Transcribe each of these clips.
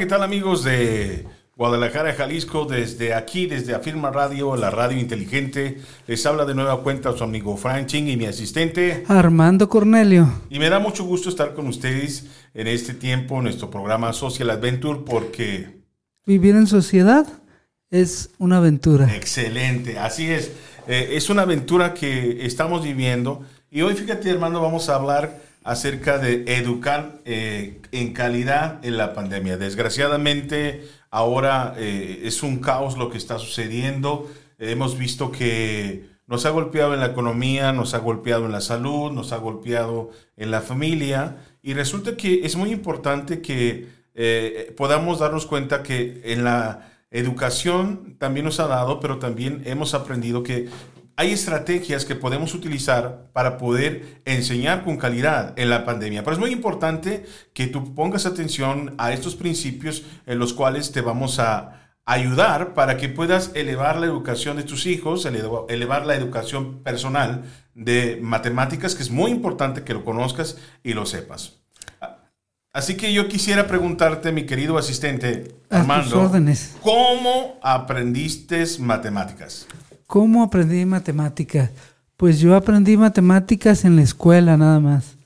¿qué tal amigos de Guadalajara, Jalisco? Desde aquí, desde Afirma Radio, la radio inteligente, les habla de nueva cuenta su amigo Frank Ching y mi asistente Armando Cornelio. Y me da mucho gusto estar con ustedes en este tiempo, nuestro programa Social Adventure, porque... Vivir en sociedad es una aventura. Excelente, así es. Eh, es una aventura que estamos viviendo. Y hoy, fíjate, hermano, vamos a hablar acerca de educar eh, en calidad en la pandemia. Desgraciadamente, ahora eh, es un caos lo que está sucediendo. hemos visto que nos ha golpeado en la economía, nos ha golpeado en la salud, nos ha golpeado en la familia. Y resulta que es muy importante que eh, podamos darnos cuenta que en la educación también nos ha dado, pero también hemos aprendido que hay estrategias que podemos utilizar para poder enseñar con calidad en la pandemia. Pero es muy importante que tú pongas atención a estos principios en los cuales te vamos a ayudar para que puedas elevar la educación de tus hijos, elevar la educación personal de matemáticas, que es muy importante que lo conozcas y lo sepas. Así que yo quisiera preguntarte, mi querido asistente Armando, ¿cómo aprendiste matemáticas? ¿Cómo aprendí matemáticas? Pues yo aprendí matemáticas en la escuela nada más.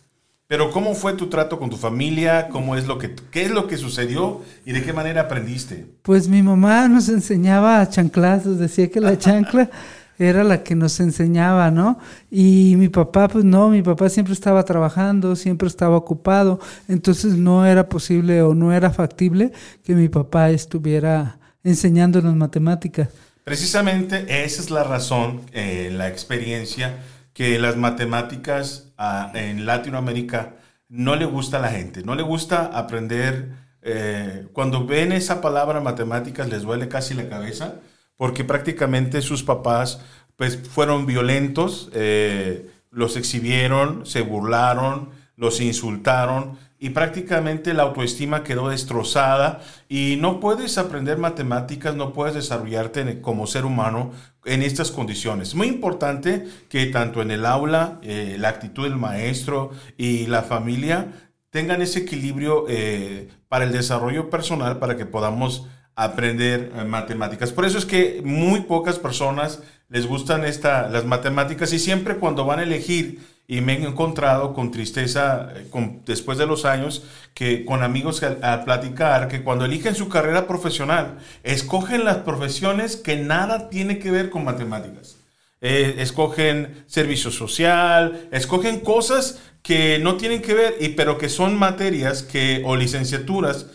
Pero ¿cómo fue tu trato con tu familia? ¿Cómo es lo que qué es lo que sucedió y de qué manera aprendiste? Pues mi mamá nos enseñaba a chanclazos, decía que la chancla era la que nos enseñaba, ¿no? Y mi papá, pues no, mi papá siempre estaba trabajando, siempre estaba ocupado, entonces no era posible o no era factible que mi papá estuviera enseñándonos matemáticas. Precisamente esa es la razón, eh, la experiencia, que las matemáticas ah, en Latinoamérica no le gusta a la gente, no le gusta aprender. Eh, cuando ven esa palabra matemáticas les duele casi la cabeza, porque prácticamente sus papás pues, fueron violentos, eh, los exhibieron, se burlaron, los insultaron y prácticamente la autoestima quedó destrozada y no puedes aprender matemáticas, no puedes desarrollarte como ser humano en estas condiciones. Muy importante que tanto en el aula, eh, la actitud del maestro y la familia tengan ese equilibrio eh, para el desarrollo personal, para que podamos aprender eh, matemáticas. Por eso es que muy pocas personas les gustan esta, las matemáticas y siempre cuando van a elegir y me he encontrado con tristeza eh, después de los años que con amigos a, platicar que cuando eligen su carrera profesional escogen las profesiones que nada tiene que ver con matemáticas. Eh, escogen servicio social, escogen cosas que no tienen que ver, y, pero que son materias que, o licenciaturas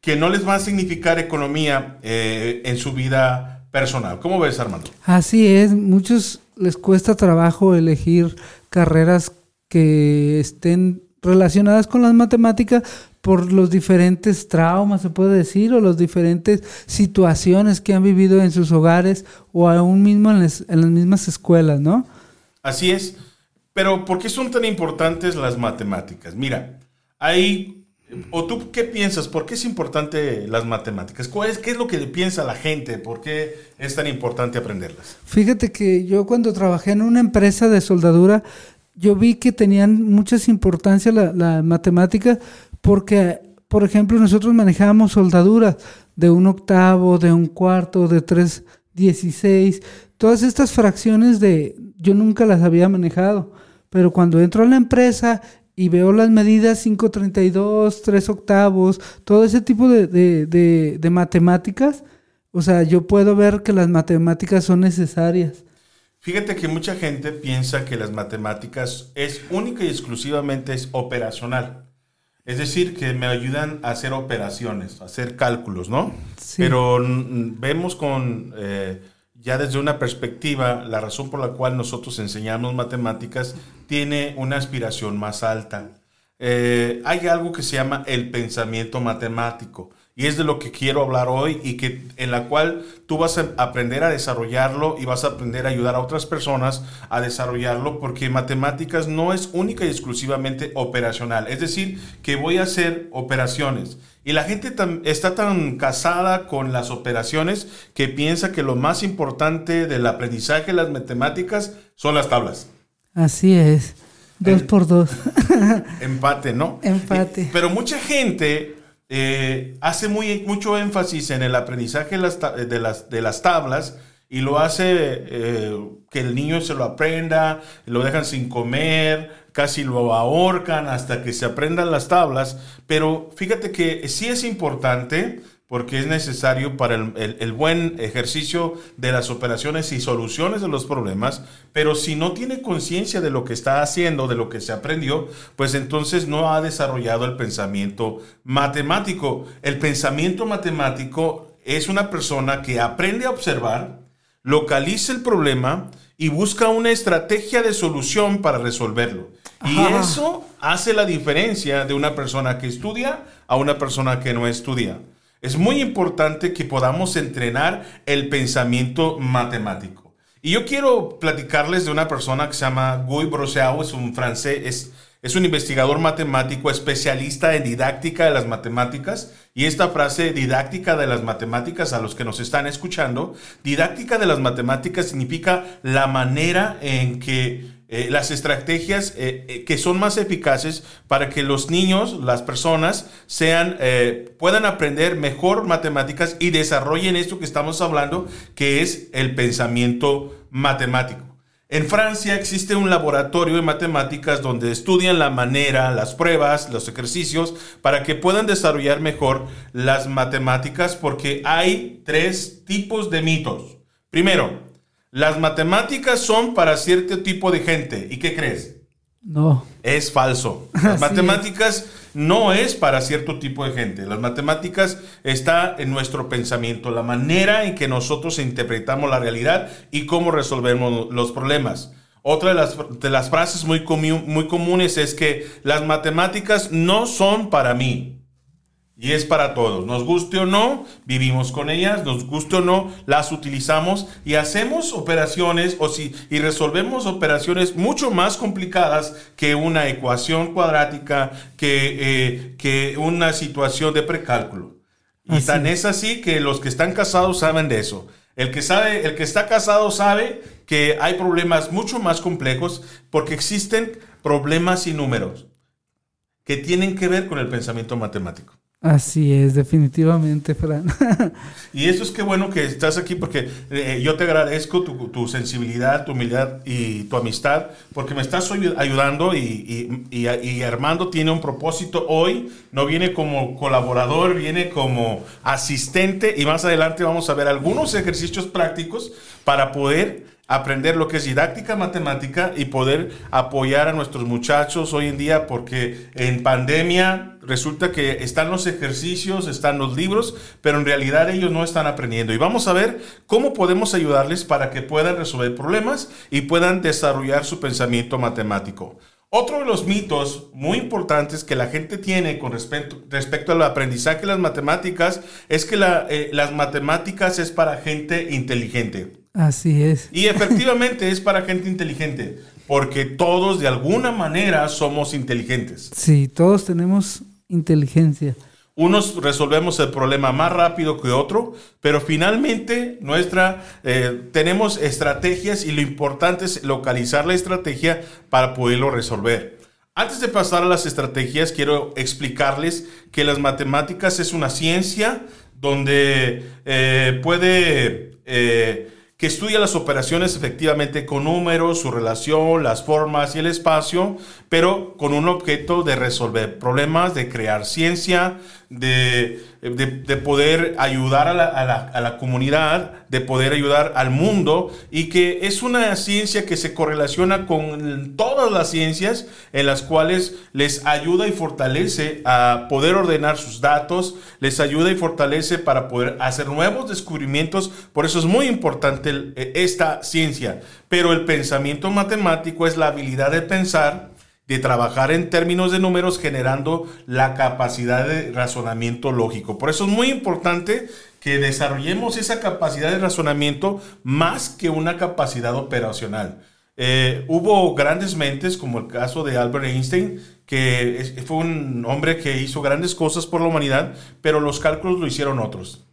que no les van a significar economía eh, en su vida personal. ¿Cómo ves, Armando? Así es, muchos les cuesta trabajo elegir carreras que estén relacionadas con las matemáticas por los diferentes traumas, se puede decir, o las diferentes situaciones que han vivido en sus hogares o aún mismo en, las mismas escuelas, ¿no? Así es. Pero ¿por qué son tan importantes las matemáticas? Mira, hay... ¿O tú qué piensas? ¿Por qué es importante las matemáticas? ¿Cuál es, ¿Qué es lo que piensa la gente? ¿Por qué es tan importante aprenderlas? Fíjate que yo cuando trabajé en una empresa de soldadura, yo vi que tenían muchas importancia la, la matemática porque, por ejemplo, nosotros manejábamos soldaduras de un octavo, de un cuarto, de tres dieciséis, todas estas fracciones de yo nunca las había manejado, pero cuando entro a la empresa y veo las medidas 532, 3 octavos, todo ese tipo de, de, de matemáticas, o sea, yo puedo ver que las matemáticas son necesarias. Fíjate que mucha gente piensa que las matemáticas es única y exclusivamente es operacional. Es decir, que me ayudan a hacer operaciones, a hacer cálculos, ¿no? Sí. Pero vemos con, eh, ya desde una perspectiva, la razón por la cual nosotros enseñamos matemáticas tiene una aspiración más alta. Eh, hay algo que se llama el pensamiento matemático y es de lo que quiero hablar hoy y que en la cual tú vas a aprender a desarrollarlo y vas a aprender a ayudar a otras personas a desarrollarlo porque matemáticas no es única y exclusivamente operacional, es decir, que voy a hacer operaciones. Y la gente está tan casada con las operaciones que piensa que lo más importante del aprendizaje de las matemáticas son las tablas. Así es. Dos por dos. Empate, ¿no? Empate. Pero mucha gente eh, hace muy, mucho énfasis en el aprendizaje de las, de las, tablas y lo hace eh, que el niño se lo aprenda, lo dejan sin comer, casi lo ahorcan hasta que se aprendan las tablas, pero fíjate que sí es importante porque es necesario para el, buen ejercicio de las operaciones y soluciones de los problemas, pero si no tiene conciencia de lo que está haciendo, de lo que se aprendió, pues entonces no ha desarrollado el pensamiento matemático. El pensamiento matemático es una persona que aprende a observar, localiza el problema y busca una estrategia de solución para resolverlo. Y eso hace la diferencia de una persona que estudia a una persona que no estudia. Es muy importante que podamos entrenar el pensamiento matemático. Y yo quiero platicarles de una persona que se llama Guy Brosseau, es un francés, es un investigador matemático especialista en didáctica de las matemáticas. Y esta frase, didáctica de las matemáticas, a los que nos están escuchando, didáctica de las matemáticas significa la manera en que eh, las estrategias eh, eh, que son más eficaces para que los niños, las personas, sean, puedan aprender mejor matemáticas y desarrollen esto que estamos hablando, que es el pensamiento matemático. En Francia existe un laboratorio de matemáticas donde estudian la manera, las pruebas, los ejercicios, para que puedan desarrollar mejor las matemáticas, porque hay tres tipos de mitos. Primero, las matemáticas son para cierto tipo de gente. ¿Y qué crees? No. Es falso. Las matemáticas no es para cierto tipo de gente. Las matemáticas está en nuestro pensamiento, la manera en que nosotros interpretamos la realidad y cómo resolvemos los problemas. Otra de las, de las frases muy, muy comunes es que las matemáticas no son para mí. Y es para todos. Nos guste o no, vivimos con ellas, nos guste o no, las utilizamos y hacemos operaciones o si, y resolvemos operaciones mucho más complicadas que una ecuación cuadrática, que, eh, que una situación de precálculo. Y tan es así que los que están casados saben de eso. El que sabe, el que está casado sabe que hay problemas mucho más complejos porque existen problemas y números que tienen que ver con el pensamiento matemático. Así es, definitivamente, Fran. y eso es que bueno que estás aquí porque eh, yo te agradezco tu, sensibilidad, tu humildad y tu amistad, porque me estás ayudando y, y, y, Armando tiene un propósito hoy, no viene como colaborador, viene como asistente y más adelante vamos a ver algunos ejercicios prácticos para poder aprender lo que es didáctica matemática y poder apoyar a nuestros muchachos hoy en día porque en pandemia resulta que están los ejercicios, están los libros, pero en realidad ellos no están aprendiendo. Y vamos a ver cómo podemos ayudarles para que puedan resolver problemas y puedan desarrollar su pensamiento matemático. Otro de los mitos muy importantes que la gente tiene con respecto, respecto al aprendizaje de las matemáticas es que eh, las matemáticas es para gente inteligente. Así es. Y efectivamente es para gente inteligente, porque todos de alguna manera somos inteligentes. Sí, todos tenemos inteligencia. Unos resolvemos el problema más rápido que otro, pero finalmente nuestra eh, tenemos estrategias y lo importante es localizar la estrategia para poderlo resolver. Antes de pasar a las estrategias, quiero explicarles que las matemáticas es una ciencia donde eh, puede eh, que estudia las operaciones efectivamente con números, su relación, las formas y el espacio, pero con un objeto de resolver problemas, de crear ciencia, de, poder ayudar a la, comunidad, de poder ayudar al mundo y que es una ciencia que se correlaciona con todas las ciencias en las cuales les ayuda y fortalece a poder ordenar sus datos, les ayuda y fortalece para poder hacer nuevos descubrimientos. Por eso es muy importante e, esta ciencia. Pero el pensamiento matemático es la habilidad de pensar de trabajar en términos de números generando la capacidad de razonamiento lógico. Por eso es muy importante que desarrollemos esa capacidad de razonamiento más que una capacidad operacional. Eh, hubo grandes mentes, como el caso de Albert Einstein, que fue un hombre que hizo grandes cosas por la humanidad, pero los cálculos lo hicieron otros.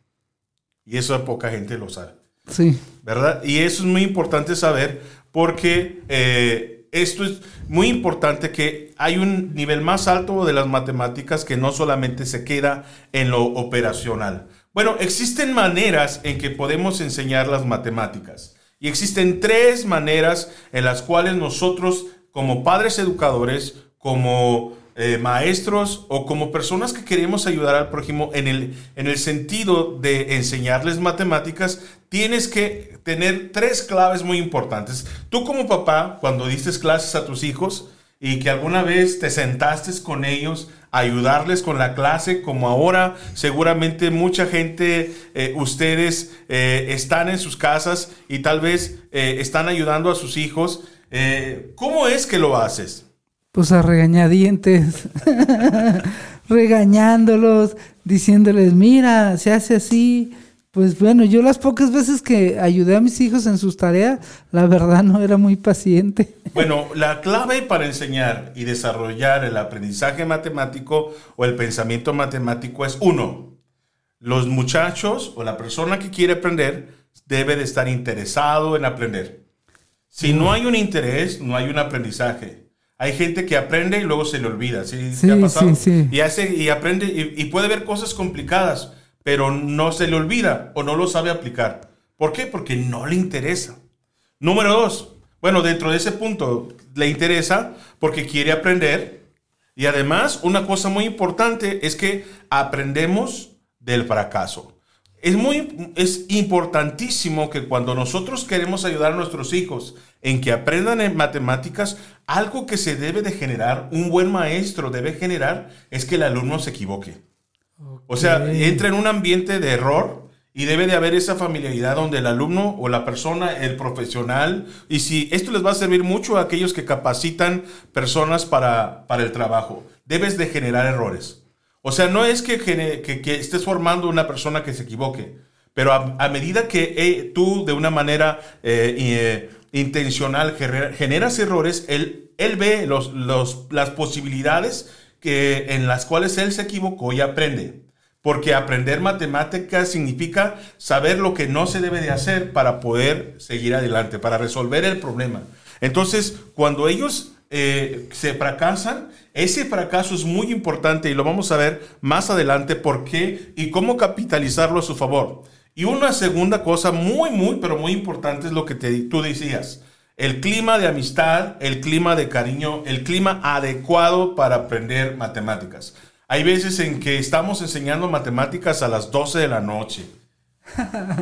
Y eso poca gente lo sabe. Sí. ¿Verdad? Y eso es muy importante saber porque eh, esto es muy importante que hay un nivel más alto de las matemáticas que no solamente se queda en lo operacional. Bueno, existen maneras en que podemos enseñar las matemáticas. Y existen tres maneras en las cuales nosotros, como padres educadores, como eh, maestros o como personas que queremos ayudar al prójimo en el, en el sentido de enseñarles matemáticas, tienes que tener tres claves muy importantes. Tú como papá, cuando diste clases a tus hijos y que alguna vez te sentaste con ellos, ayudarles con la clase, como ahora seguramente mucha gente, eh, ustedes eh, están en sus casas y tal vez están ayudando a sus hijos. ¿Cómo es que lo haces? Pues a regañadientes, regañándolos, diciéndoles, mira, se hace así. Pues bueno, yo las pocas veces que ayudé a mis hijos en sus tareas, la verdad no era muy paciente. Bueno, la clave para enseñar y desarrollar el aprendizaje matemático o el pensamiento matemático es uno, los muchachos o la persona que quiere aprender debe de estar interesado en aprender. Si no hay un interés, no hay un aprendizaje. Hay gente que aprende y luego se le olvida. ¿Sí, sí, ha pasado? sí, Y, hace, y aprende y, puede ver cosas complicadas, pero no se le olvida o no lo sabe aplicar. ¿Por qué? Porque no le interesa. Número dos, bueno, dentro de ese punto le interesa porque quiere aprender. Y además, una cosa muy importante es que aprendemos del fracaso. Es, muy, es importantísimo que cuando nosotros queremos ayudar a nuestros hijos en que aprendan en matemáticas, algo que se debe de generar, un buen maestro debe generar, es que el alumno se equivoque. O sea, entra en un ambiente de error y debe de haber esa familiaridad donde el alumno o la persona, el profesional, y si esto les va a servir mucho a aquellos que capacitan personas para, para el trabajo, debes de generar errores. O sea, no es que, estés formando una persona que se equivoque, pero a, medida que eh, tú de una manera eh, eh, intencional generas errores, él, él ve los, las posibilidades que, en las cuales él se equivocó y aprende. Porque aprender matemáticas significa saber lo que no se debe de hacer para poder seguir adelante, para resolver el problema. Entonces, cuando ellos se fracasan, ese fracaso es muy importante y lo vamos a ver más adelante por qué y cómo capitalizarlo a su favor. Y una segunda cosa muy, muy, pero muy importante es lo que te, tú decías. El clima de amistad, el clima de cariño, el clima adecuado para aprender matemáticas. Hay veces en que estamos enseñando matemáticas a las 12 de la noche.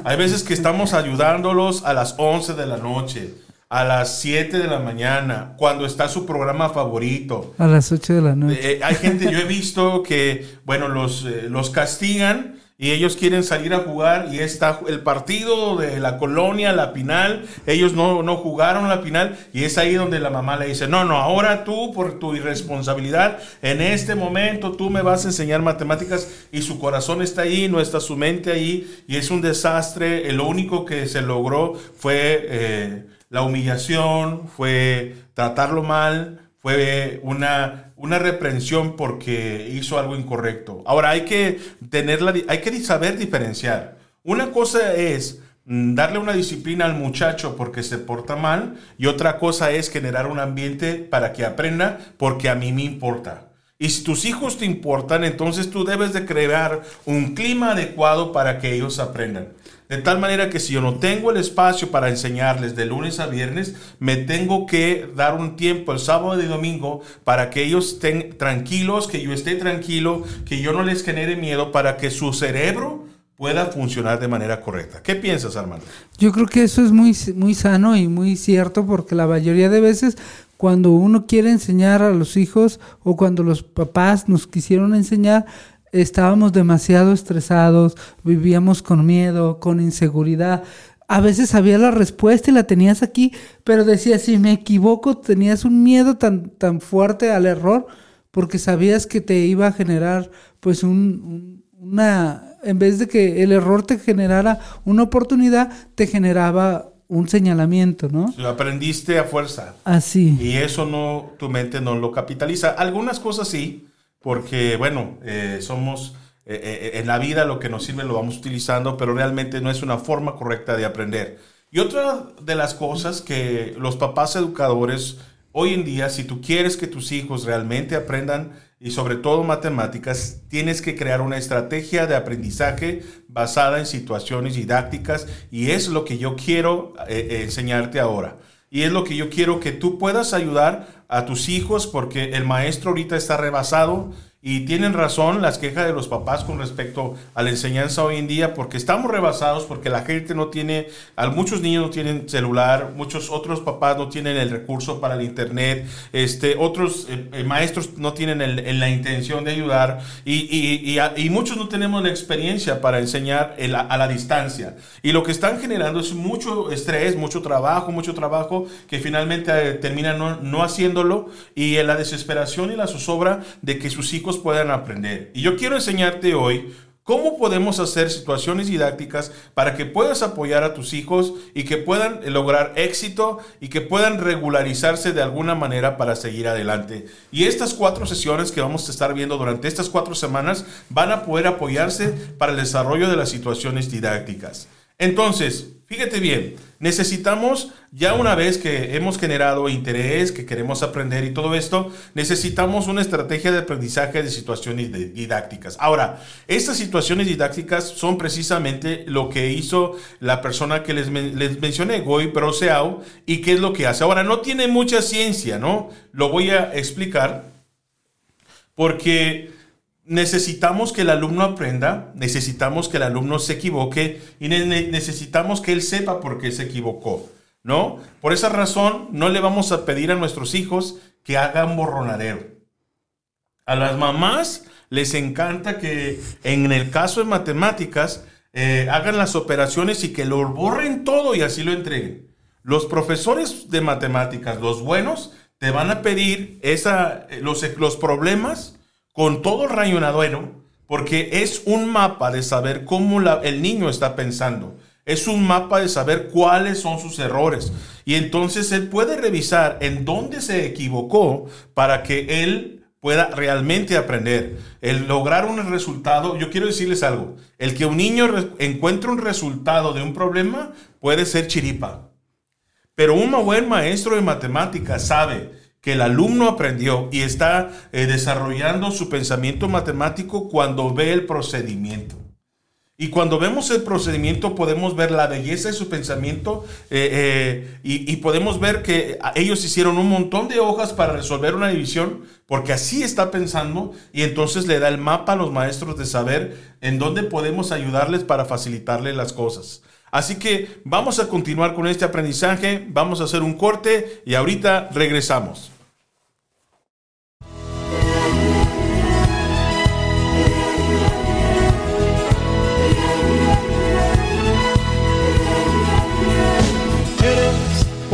Hay veces que estamos ayudándolos a las 11 de la noche a las 7 de la mañana, cuando está su programa favorito. A las 8 de la noche. Eh, hay gente, yo he visto que, bueno, los, eh, los castigan y ellos quieren salir a jugar y está el partido de la colonia, la final, ellos no, no jugaron la final y es ahí donde la mamá le dice, no, no, ahora tú por tu irresponsabilidad, en este momento tú me vas a enseñar matemáticas y su corazón está ahí, no está su mente ahí y es un desastre, lo único que se logró fue... Eh, la humillación, fue tratarlo mal, fue una, una reprensión porque hizo algo incorrecto. Ahora hay que, tenerla, hay que saber diferenciar. Una cosa es mm, darle una disciplina al muchacho porque se porta mal y otra cosa es generar un ambiente para que aprenda porque a mí me importa. Y si tus hijos te importan, entonces tú debes de crear un clima adecuado para que ellos aprendan. De tal manera que si yo no tengo el espacio para enseñarles de lunes a viernes, me tengo que dar un tiempo el sábado y domingo para que ellos estén tranquilos, que yo esté tranquilo, que yo no les genere miedo para que su cerebro pueda funcionar de manera correcta. ¿Qué piensas, Armando? Yo creo que eso es muy, muy sano y muy cierto porque la mayoría de veces cuando uno quiere enseñar a los hijos o cuando los papás nos quisieron enseñar, estábamos demasiado estresados, vivíamos con miedo, con inseguridad. A veces sabía la respuesta y la tenías aquí, pero decías, si me equivoco, tenías un miedo tan, tan fuerte al error, porque sabías que te iba a generar, pues, un, una, en vez de que el error te generara una oportunidad, te generaba un señalamiento, ¿no? Lo aprendiste a fuerza. Así. Y eso no, tu mente no lo capitaliza. Algunas cosas sí, porque, bueno, eh, somos, eh, eh, en la vida lo que nos sirve lo vamos utilizando, pero realmente no es una forma correcta de aprender. Y otra de las cosas que los papás educadores hoy en día, si tú quieres que tus hijos realmente aprendan y sobre todo matemáticas, tienes que crear una estrategia de aprendizaje basada en situaciones didácticas y es lo que yo quiero eh, eh, enseñarte ahora. Y es lo que yo quiero que tú puedas ayudar a tus hijos porque el maestro ahorita está rebasado y tienen razón las quejas de los papás con respecto a la enseñanza hoy en día, porque estamos rebasados, porque la gente no tiene, muchos niños no tienen celular, muchos otros papás no tienen el recurso para el internet, este, otros eh, eh, maestros no tienen el, la intención de ayudar y, y, y, muchos no tenemos la experiencia para enseñar a la distancia. Y lo que están generando es mucho estrés, mucho trabajo, mucho trabajo que finalmente eh, terminan no, no haciéndolo y en la desesperación y la zozobra de que sus hijos puedan aprender. Y yo quiero enseñarte hoy cómo podemos hacer situaciones didácticas para que puedas apoyar a tus hijos y que puedan lograr éxito y que puedan regularizarse de alguna manera para seguir adelante. Y estas cuatro sesiones que vamos a estar viendo durante estas cuatro semanas van a poder apoyarse para el desarrollo de las situaciones didácticas. Entonces, fíjate bien, necesitamos, ya una vez que hemos generado interés, que queremos aprender y todo esto, necesitamos una estrategia de aprendizaje de situaciones didácticas. Ahora, estas situaciones didácticas son precisamente lo que hizo la persona que les, mencioné, Goy Broseau, y qué es lo que hace. Ahora, no tiene mucha ciencia, ¿no? Lo voy a explicar porque necesitamos que el alumno aprenda, necesitamos que el alumno se equivoque y necesitamos que él sepa por qué se equivocó, ¿no? Por esa razón, no le vamos a pedir a nuestros hijos que hagan borronadero. A las mamás les encanta que en el caso de matemáticas eh, hagan las operaciones y que lo borren todo y así lo entreguen. Los profesores de matemáticas, los buenos, te van a pedir esa, los, los problemas con todo el rayonadero, porque es un mapa de saber cómo el niño está pensando. Es un mapa de saber cuáles son sus errores. Y entonces él puede revisar en dónde se equivocó para que él pueda realmente aprender. El lograr un resultado, yo quiero decirles algo, el que un niño encuentre un resultado de un problema puede ser chiripa. Pero un buen maestro de matemáticas sabe que el alumno aprendió y está eh, desarrollando su pensamiento matemático cuando ve el procedimiento. Y cuando vemos el procedimiento podemos ver la belleza de su pensamiento eh, eh, y, y, podemos ver que ellos hicieron un montón de hojas para resolver una división porque así está pensando y entonces le da el mapa a los maestros de saber en dónde podemos ayudarles para facilitarles las cosas. Así que vamos a continuar con este aprendizaje, vamos a hacer un corte y ahorita regresamos.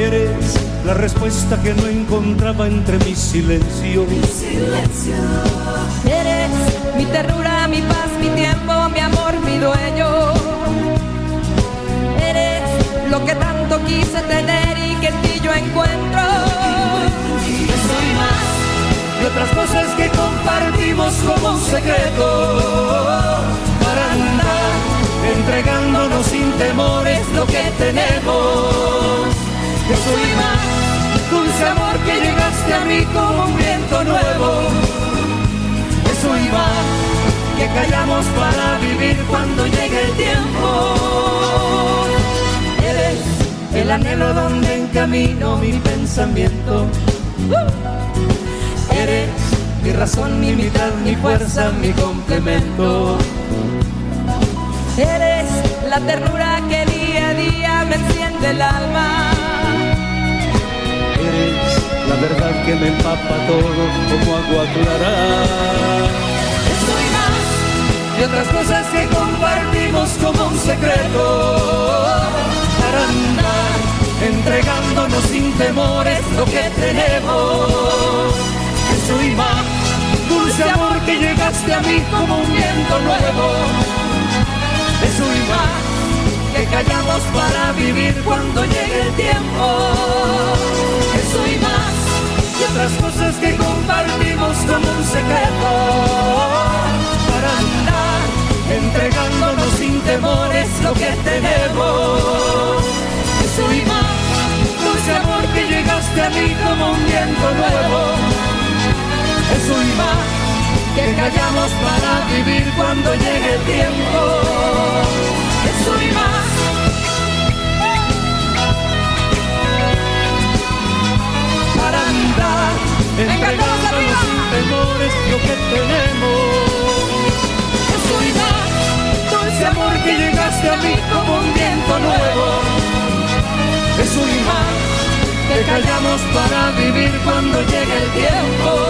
Eres la respuesta que no encontraba entre mi silencio. Mi silencio. Eres mi ternura, mi paz, mi tiempo, mi amor, mi dueño. Eres lo que tanto quise tener y que en ti yo encuentro. Que soy más de otras cosas que compartimos como un secreto. Para andar entregándonos sin temores lo que tenemos que soy más, dulce amor que llegaste a mí como un viento nuevo. Que soy más, que callamos para vivir cuando llegue el tiempo. Eres el anhelo donde encamino mi pensamiento. Eres mi razón, mi mitad, mi fuerza, mi complemento. Eres la ternura que día a día me enciende el alma la verdad que me empapa todo como agua clara. Soy más y otras cosas que compartimos como un secreto para andar entregándonos sin temores lo que tenemos. Soy más, dulce amor que llegaste a mí como un viento nuevo. Soy más, callamos para vivir cuando llegue el tiempo. Que soy más, y otras cosas que compartimos como un secreto. Para andar entregándonos sin temores lo que tenemos. Que soy más, dulce amor que llegaste a mí como un viento nuevo. Que soy más, que callamos para vivir cuando llegue el tiempo. Que soy más. Nuevo. Es un imán que callamos para vivir cuando llegue el tiempo.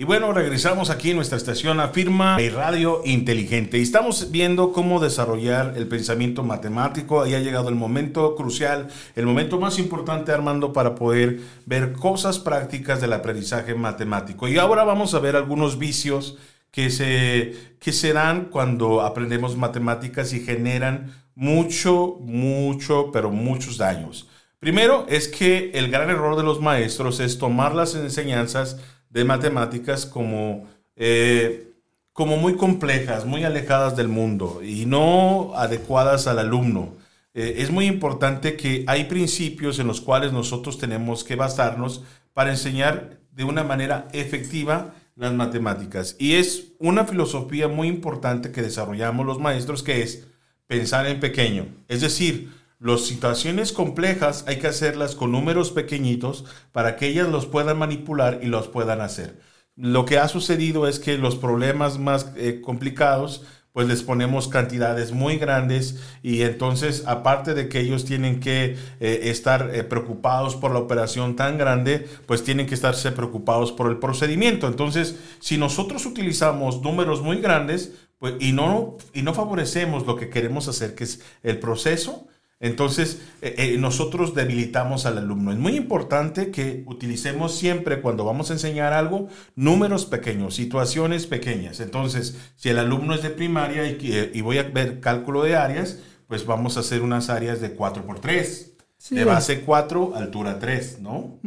Y bueno, regresamos aquí en nuestra estación Afirma y Radio Inteligente. Y estamos viendo cómo desarrollar el pensamiento matemático. Ahí ha llegado el momento crucial, el momento más importante, Armando, para poder ver cosas prácticas del aprendizaje matemático. Y ahora vamos a ver algunos vicios que se, que se dan cuando aprendemos matemáticas y generan mucho, mucho, pero muchos daños. Primero es que el gran error de los maestros es tomar las enseñanzas de matemáticas como, eh, como muy complejas, muy alejadas del mundo y no adecuadas al alumno. Eh, es muy importante que hay principios en los cuales nosotros tenemos que basarnos para enseñar de una manera efectiva las matemáticas. Y es una filosofía muy importante que desarrollamos los maestros que es pensar en pequeño. Es decir, las situaciones complejas hay que hacerlas con números pequeñitos para que ellas los puedan manipular y los puedan hacer. Lo que ha sucedido es que los problemas más eh, complicados pues les ponemos cantidades muy grandes y entonces aparte de que ellos tienen que eh, estar eh, preocupados por la operación tan grande, pues tienen que estarse preocupados por el procedimiento. Entonces, si nosotros utilizamos números muy grandes pues, y, no, y no favorecemos lo que queremos hacer, que es el proceso, entonces, eh, eh, nosotros debilitamos al alumno. Es muy importante que utilicemos siempre cuando vamos a enseñar algo números pequeños, situaciones pequeñas. Entonces, si el alumno es de primaria y, eh, y voy a ver cálculo de áreas, pues vamos a hacer unas áreas de 4 por 3. Sí. De base 4, altura 3, ¿no?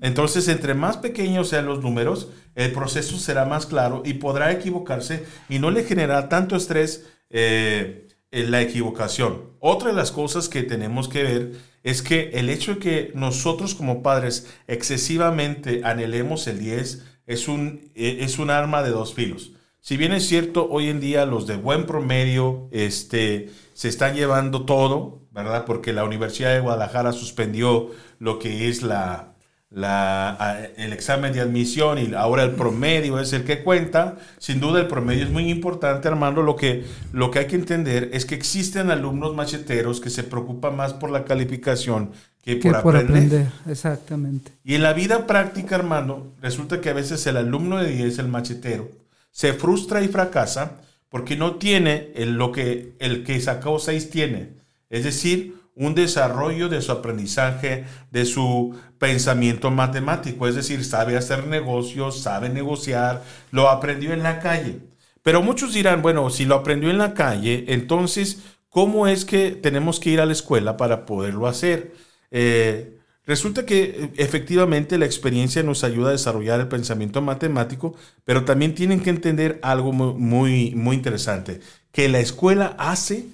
Entonces, entre más pequeños sean los números, el proceso será más claro y podrá equivocarse y no le generará tanto estrés. Eh, la equivocación. Otra de las cosas que tenemos que ver es que el hecho de que nosotros como padres excesivamente anhelemos el 10 es un, eh, es un arma de dos filos. Si bien es cierto, hoy en día los de buen promedio este, se están llevando todo, ¿verdad? Porque la Universidad de Guadalajara suspendió lo que es la, la, el examen de admisión y ahora el promedio es el que cuenta. Sin duda el promedio es muy importante, Armando. Lo que, lo que hay que entender es que existen alumnos macheteros que se preocupan más por la calificación que, Que por, por aprender. aprender, exactamente. Y en la vida práctica, Armando, resulta que a veces el alumno de 10, el machetero, se frustra y fracasa porque no tiene el, lo que el que sacó 6 tiene. Es decir, un desarrollo de su aprendizaje, de su pensamiento matemático. Es decir, sabe hacer negocios, sabe negociar, lo aprendió en la calle. Pero muchos dirán, bueno, si lo aprendió en la calle, entonces, ¿cómo es que tenemos que ir a la escuela para poderlo hacer? Eh, resulta que eh, efectivamente la experiencia nos ayuda a desarrollar el pensamiento matemático, pero también tienen que entender algo mu- muy, muy interesante, que la escuela hace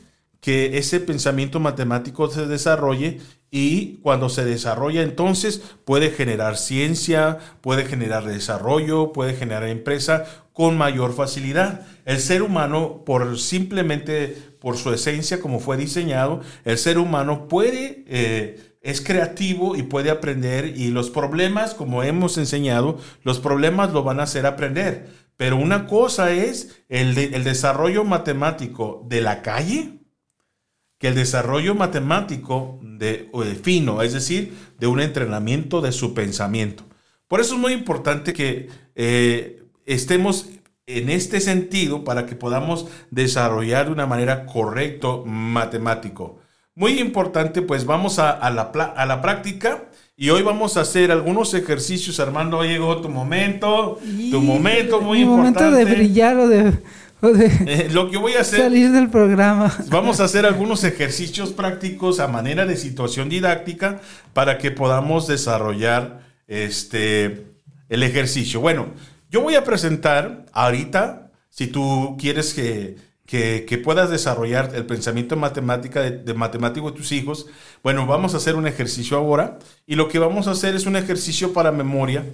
que ese pensamiento matemático se desarrolle y cuando se desarrolla entonces puede generar ciencia, puede generar desarrollo, puede generar empresa con mayor facilidad. El ser humano, por simplemente por su esencia como fue diseñado, el ser humano puede, eh, es creativo y puede aprender y los problemas, como hemos enseñado, los problemas lo van a hacer aprender. Pero una cosa es el, el desarrollo matemático de la calle, que el desarrollo matemático de, o de fino, es decir, de un entrenamiento de su pensamiento. Por eso es muy importante que eh, estemos en este sentido para que podamos desarrollar de una manera correcto matemático. Muy importante, pues vamos a, a, la, a la práctica y hoy vamos a hacer algunos ejercicios. Armando, llegó tu momento, tu momento muy importante. momento de brillar o de Eh, lo que voy a hacer, salir del programa. vamos a hacer algunos ejercicios prácticos a manera de situación didáctica para que podamos desarrollar este, el ejercicio. Bueno, yo voy a presentar ahorita, si tú quieres que, que, que puedas desarrollar el pensamiento matemática de, de matemático de tus hijos, bueno, vamos a hacer un ejercicio ahora y lo que vamos a hacer es un ejercicio para memoria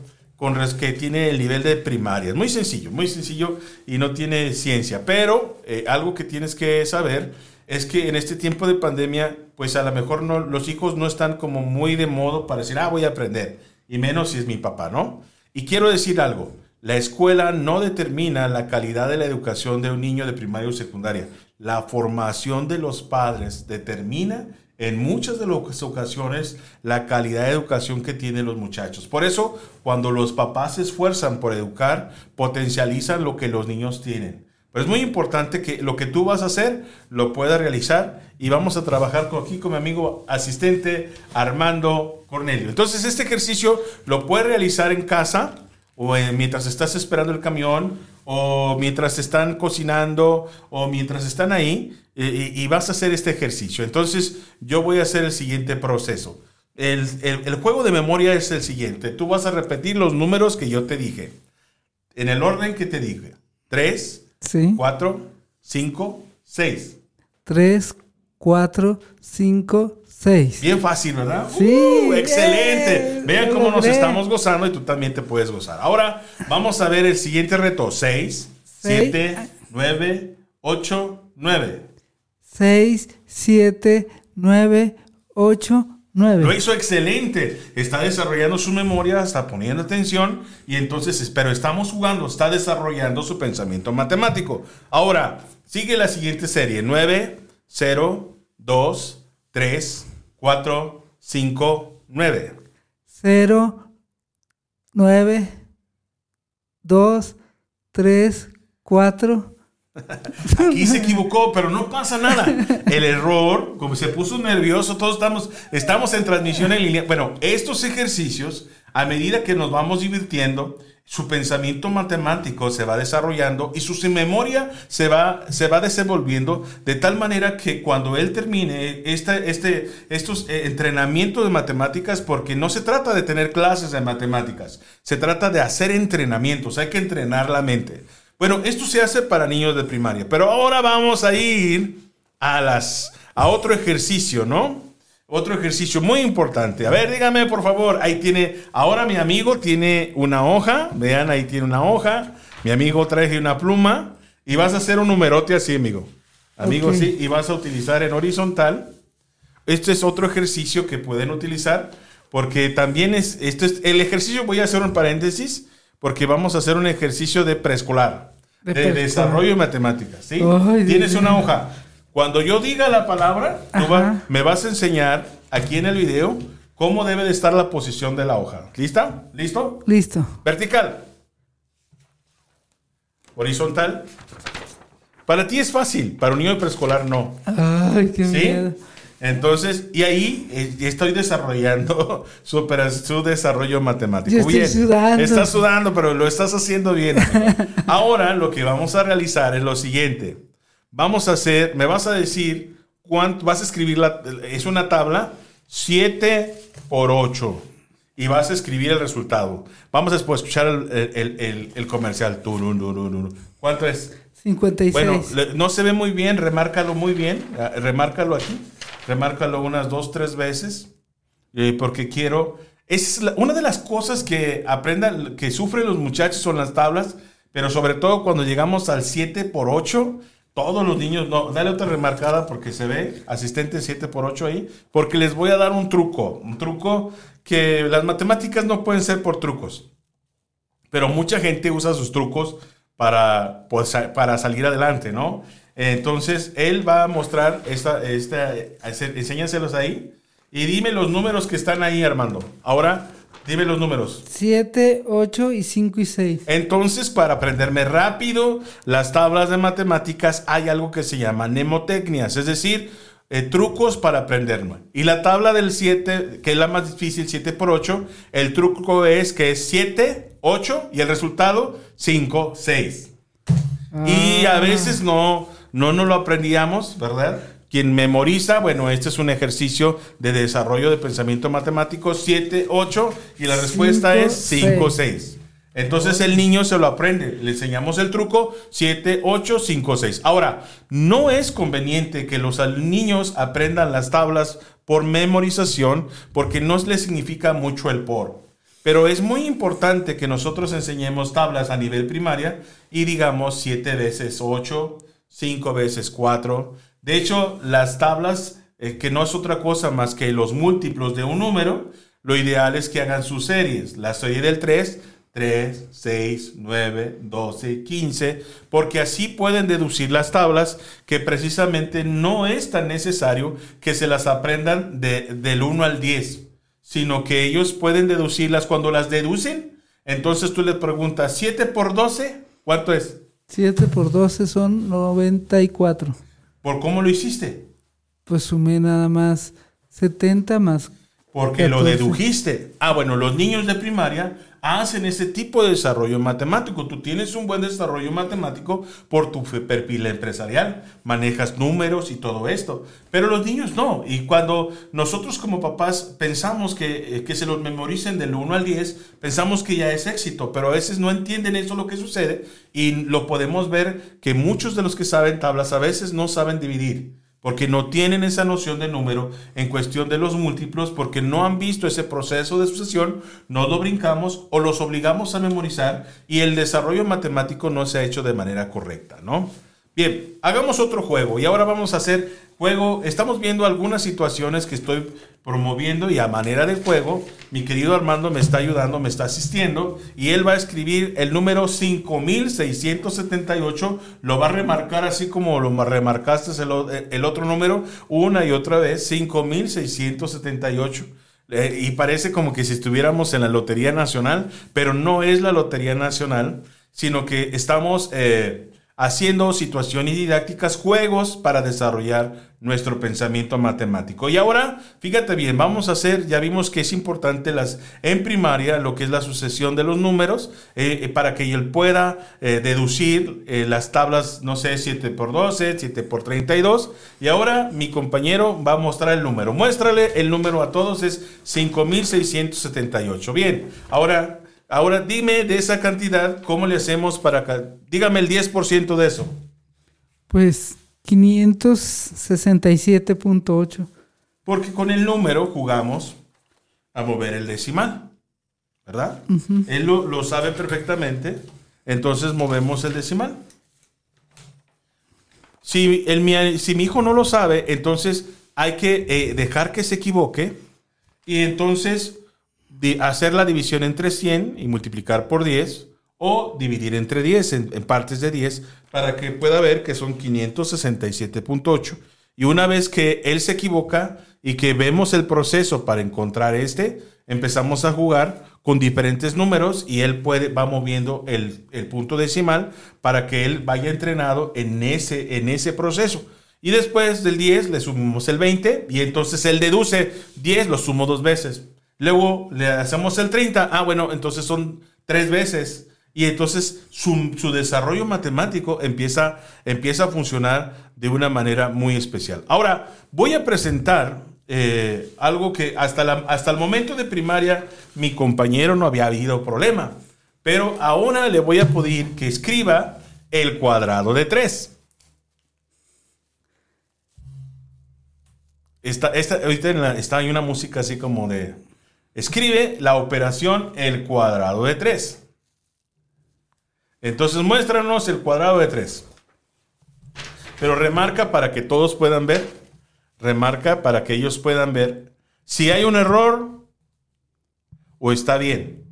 con que tiene el nivel de primaria. Muy sencillo, muy sencillo y no tiene ciencia, pero eh, algo que tienes que saber es que en este tiempo de pandemia, pues a lo mejor no, los hijos no están como muy de modo para decir, ah, voy a aprender, y menos si es mi papá, ¿no? Y quiero decir algo, la escuela no determina la calidad de la educación de un niño de primaria o secundaria. La formación de los padres determina en muchas de las ocasiones la calidad de educación que tienen los muchachos. Por eso, cuando los papás se esfuerzan por educar, potencializan lo que los niños tienen. Pero es muy importante que lo que tú vas a hacer lo puedas realizar y vamos a trabajar con, aquí con mi amigo asistente Armando Cornelio. Entonces, este ejercicio lo puedes realizar en casa o eh, mientras estás esperando el camión o mientras están cocinando o mientras están ahí y, y vas a hacer este ejercicio. Entonces, yo voy a hacer el siguiente proceso. El, el- el juego de memoria es el siguiente. Tú vas a repetir los números que yo te dije. En el orden que te dije. 3, Sí. 4, 5, 6. Tres, cuatro, cinco, seis. Bien fácil, ¿verdad? Sí, ¡Uh! excelente. Vean cómo nos estamos gozando y tú también te puedes gozar. Ahora vamos a ver el siguiente reto. 6, 7, 9, 8, 9. Seis, siete, nueve, ocho, nueve. Lo hizo excelente. Está desarrollando su memoria, está poniendo atención y entonces, pero estamos jugando, está desarrollando su pensamiento matemático. Ahora, sigue la siguiente serie. 9, 0, 2, 3, 4, 5, 9. Cero, nueve, dos, tres, cuatro. Aquí se equivocó, pero no pasa nada. El error, como se puso nervioso, todos estamos, estamos en transmisión en línea. Bueno, estos ejercicios, a medida que nos vamos divirtiendo, su pensamiento matemático se va desarrollando y su memoria se va, se va desenvolviendo de tal manera que cuando él termine este, este, estos eh, entrenamientos de matemáticas, porque no se trata de tener clases de matemáticas, se trata de hacer entrenamientos, hay que entrenar la mente. Bueno, esto se hace para niños de primaria, pero ahora vamos a ir a las a otro ejercicio, ¿no? Otro ejercicio muy importante. A ver, dígame por favor, ahí tiene, ahora mi amigo tiene una hoja, vean, ahí tiene una hoja, mi amigo trae una pluma y vas a hacer un numerote así, amigo. Amigo, Ok. sí, y vas a utilizar en horizontal. Este es otro ejercicio que pueden utilizar porque también es, esto es, el ejercicio, voy a hacer un paréntesis, porque vamos a hacer un ejercicio de preescolar, De desarrollo de matemáticas, ¿sí? Ay, Tienes una hoja. Cuando yo diga la palabra, tú va- me vas a enseñar aquí en el video cómo debe de estar la posición de la hoja. ¿Lista? ¿Listo? Listo. Vertical. Horizontal. Para ti es fácil, para un niño de preescolar no. Ay, qué ¿Sí? miedo. Entonces, y ahí eh, estoy desarrollando su, su desarrollo matemático. Yo estoy bien. sudando. Estás sudando, pero lo estás haciendo bien. amigo. Ahora lo que vamos a realizar es lo siguiente. Vamos a hacer, me vas a decir cuánto, vas a escribir, la, es una tabla, 7 por 8. Y vas a escribir el resultado. Vamos a escuchar el, el- el- el comercial. ¿Cuánto es? 56. Bueno, no se ve muy bien, remárcalo muy bien, ah, remárcalo aquí, remárcalo unas dos, tres veces, eh, porque quiero, es una de las cosas que aprendan, que sufren los muchachos son las tablas, pero sobre todo cuando llegamos al 7 por 8, todos los niños, no, dale otra remarcada porque se ve, asistente 7 por 8 ahí, porque les voy a dar un truco, un truco que las matemáticas no pueden ser por trucos pero mucha gente usa sus trucos para, pues, para salir adelante, ¿no? Entonces, él va a mostrar, esta, esta, enséñaselos ahí y dime los números que están ahí, Armando. Ahora, Dime los números. 7, 8 y 5 y 6. Entonces, para aprenderme rápido las tablas de matemáticas, hay algo que se llama mnemotecnias, es decir, eh, trucos para aprenderme. Y la tabla del 7, que es la más difícil, 7 por 8, el truco es que es 7, 8 y el resultado 5, 6. Y a veces no, no nos lo aprendíamos, ¿verdad? Quien memoriza, bueno, este es un ejercicio de desarrollo de pensamiento matemático 7, 8 y la respuesta Cinco, es 5, seis. 6. Entonces el niño se lo aprende, le enseñamos el truco 7, 8, 5, 6. Ahora, no es conveniente que los niños aprendan las tablas por memorización porque no les significa mucho el por. Pero es muy importante que nosotros enseñemos tablas a nivel primaria y digamos 7 veces 8, 5 veces 4. De hecho, las tablas, eh, que no es otra cosa más que los múltiplos de un número, lo ideal es que hagan sus series. La serie del 3, 3, 6, 9, 12, 15, porque así pueden deducir las tablas que precisamente no es tan necesario que se las aprendan de- del 1 al 10 sino que ellos pueden deducirlas cuando las deducen. Entonces tú le preguntas, 7 por 12, ¿cuánto es? 7 por 12 son 94. ¿Por cómo lo hiciste? Pues sumé nada más 70 más. Porque lo 14. dedujiste. Ah, bueno, los niños de primaria hacen ese tipo de desarrollo matemático. Tú tienes un buen desarrollo matemático por tu perfil empresarial. Manejas números y todo esto. Pero los niños no. Y cuando nosotros como papás pensamos que, eh, que se los memoricen del 1 al 10, pensamos que ya es éxito. Pero a veces no entienden eso lo que sucede. Y lo podemos ver que muchos de los que saben tablas a veces no saben dividir porque no tienen esa noción de número en cuestión de los múltiplos, porque no han visto ese proceso de sucesión, no lo brincamos o los obligamos a memorizar y el desarrollo matemático no se ha hecho de manera correcta, ¿no? Bien, hagamos otro juego y ahora vamos a hacer juego. Estamos viendo algunas situaciones que estoy promoviendo y a manera de juego, mi querido Armando me está ayudando, me está asistiendo y él va a escribir el número 5678, lo va a remarcar así como lo ma- remarcaste el otro número una y otra vez, 5678. Eh, y parece como que si estuviéramos en la Lotería Nacional, pero no es la Lotería Nacional, sino que estamos eh, haciendo situaciones didácticas, juegos para desarrollar nuestro pensamiento matemático. Y ahora, fíjate bien, vamos a hacer, ya vimos que es importante las, en primaria lo que es la sucesión de los números, eh, eh, para que él pueda eh, deducir las tablas, no sé, 7 por 12, 7 por 32. Y ahora mi compañero va a mostrar el número. Muéstrale el número a todos, es 5678. Bien, ahora... Ahora dime de esa cantidad, ¿cómo le hacemos para... Dígame el 10% de eso. Pues 567.8. Porque con el número jugamos a mover el decimal, ¿verdad? Él lo, lo sabe perfectamente, entonces movemos el decimal. Si, el, mi, si mi hijo no lo sabe, entonces hay que eh, dejar que se equivoque y entonces hacer la división entre 100 y multiplicar por 10 o dividir entre 10 en, partes de 10 para que pueda ver que son 567.8. Y una vez que él se equivoca y que vemos el proceso para encontrar este, empezamos a jugar con diferentes números y él puede, va moviendo el, el punto decimal para que él vaya entrenado en ese, en ese proceso. Y después del 10 le sumamos el 20 y entonces él deduce 10, lo sumo dos veces. Luego le hacemos el 30, ah bueno, entonces son tres veces. Y entonces su, desarrollo matemático empieza, empieza a funcionar de una manera muy especial. Ahora, voy a presentar eh, algo que hasta, hasta el momento de primaria mi compañero no había habido problema. Pero ahora le voy a pedir que escriba el cuadrado de 3. Está, esta, ahorita está hay una música así como de... Escribe la operación el cuadrado de 3. Entonces muéstranos el cuadrado de 3. Pero remarca para que todos puedan ver. Remarca para que ellos puedan ver si hay un error o está bien.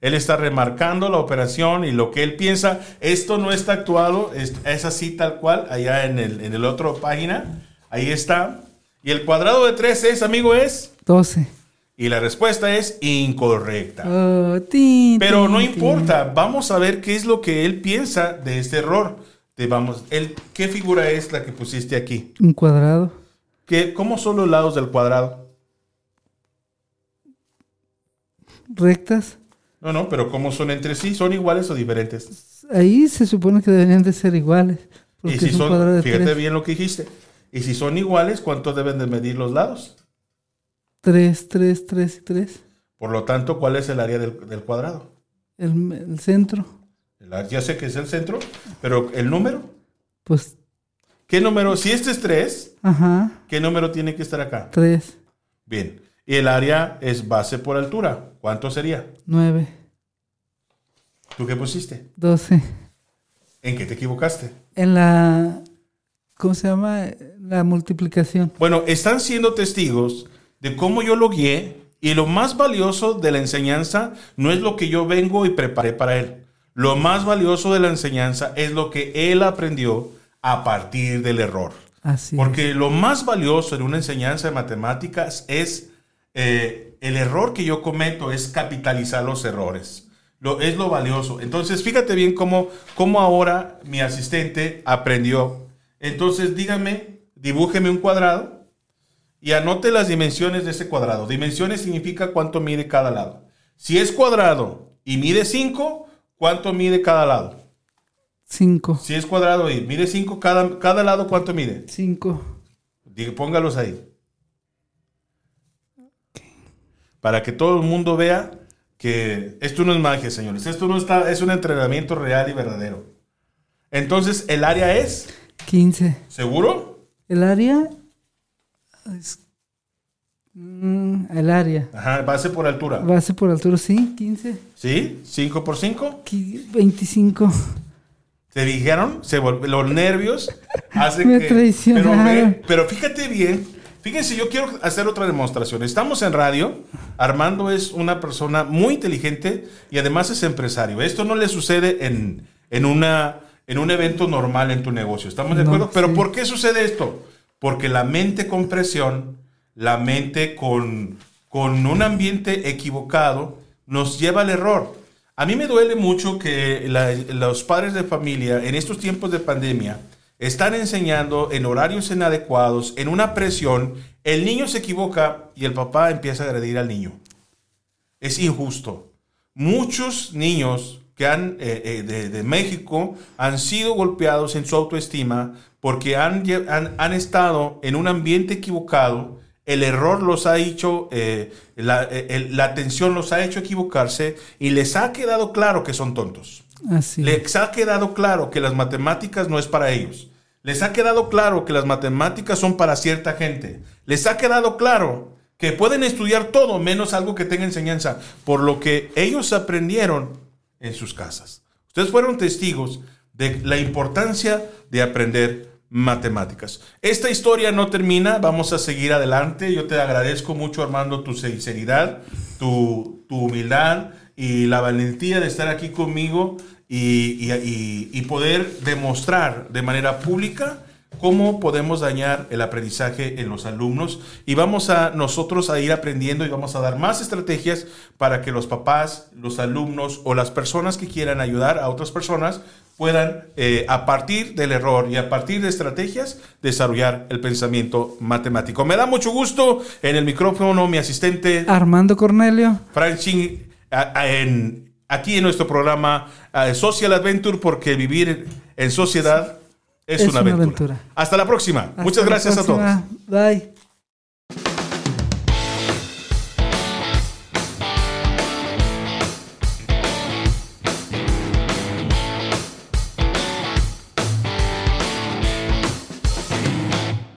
Él está remarcando la operación y lo que él piensa, esto no está actuado, es, así tal cual, allá en el, en el otro página, ahí está. Y el cuadrado de 3 es, amigo, es, 12. Y la respuesta es incorrecta. Oh, Pero no importa, vamos a ver qué es lo que él piensa de este error. Te vamos, él, ¿Qué figura es la que pusiste aquí? Un cuadrado. ¿Qué, ¿Cómo son los lados del cuadrado? Rectas. No, no, pero ¿cómo son entre sí? ¿Son iguales o diferentes? Ahí se supone que deberían de ser iguales. Y si son, de fíjate tres. bien lo que dijiste. Y si son iguales, ¿cuánto deben de medir los lados? Tres, tres, tres y tres. Por lo tanto, ¿cuál es el área del, del cuadrado? El, el centro, El ya sé que es el centro, pero el número. pues, ¿Qué número? Si este es 3, ajá, ¿qué número tiene que estar acá? tres, Bien. Y el área es base por altura. ¿Cuánto sería? nueve, ¿Tú qué pusiste? doce. ¿En qué te equivocaste? En la, ¿cómo se llama? La multiplicación. Bueno, están siendo testigos de cómo yo lo guié y lo más valioso de la enseñanza no es lo que yo vengo y preparé para él. Lo más valioso de la enseñanza es lo que él aprendió a partir del error. Así. es. Porque lo más valioso en una enseñanza de matemáticas es eh, el error que yo cometo es capitalizar los errores. Lo, es lo valioso. Entonces, fíjate bien cómo, cómo ahora mi asistente aprendió. Entonces, dígame, dibújeme un cuadrado y anote las dimensiones de ese cuadrado. Dimensiones significa cuánto mide cada lado. Si es cuadrado y mide 5, ¿cuánto mide cada lado? Cinco. Si es cuadrado y mide 5, cada, cada lado, ¿cuánto mide? Cinco. Diga, póngalos ahí. Para que todo el mundo vea que esto no es magia, señores. Esto no está, es un entrenamiento real y verdadero. Entonces, el área es, Quince. ¿seguro? El área es- mm, el área. Ajá, base por altura. Base por altura, sí, 15. ¿Sí? ¿5 por 5? Qui- 25. ¿Te dijeron? Se los nervios hacen Me que... traicionaron. Pero, pero fíjate bien. Fíjense, yo quiero hacer otra demostración. Estamos en radio. Armando es una persona muy inteligente y además es empresario. Esto no le sucede en, en, una, en un evento normal en tu negocio. ¿Estamos de No, acuerdo? Pero sí. ¿por qué sucede esto? Porque la mente con presión, la mente con, con un ambiente equivocado, nos lleva al error. A mí me duele mucho que la- los padres de familia en estos tiempos de pandemia están enseñando en horarios inadecuados, en una presión, el niño se equivoca y el papá empieza a agredir al niño. Es injusto. Muchos niños que han, eh, eh, de, de México han sido golpeados en su autoestima porque han, han, han estado en un ambiente equivocado. El error los ha hecho, eh, la, eh, el- la atención los ha hecho equivocarse y les ha quedado claro que son tontos. Así. Les ha quedado claro que las matemáticas no es para ellos. Les ha quedado claro que las matemáticas son para cierta gente. Les ha quedado claro que pueden estudiar todo menos algo que tenga enseñanza, por lo que ellos aprendieron en sus casas. Ustedes fueron testigos de la importancia de aprender matemáticas. Esta historia no termina, vamos a seguir adelante. Yo te agradezco mucho, Armando, tu sinceridad, tu, tu humildad y la valentía de estar aquí conmigo y, y- y- y poder demostrar de manera pública cómo podemos dañar el aprendizaje en los alumnos y vamos a nosotros a ir aprendiendo y vamos a dar más estrategias para que los papás, los alumnos o las personas que quieran ayudar a otras personas puedan eh, a partir del error y a partir de estrategias desarrollar el pensamiento matemático. Me da mucho gusto en el micrófono mi asistente Armando Cornelio. A- en- aquí en nuestro programa eh, Social Adventure, porque vivir en sociedad es, Es una, una aventura. Hasta la próxima. Hasta Muchas gracias a todos. Bye.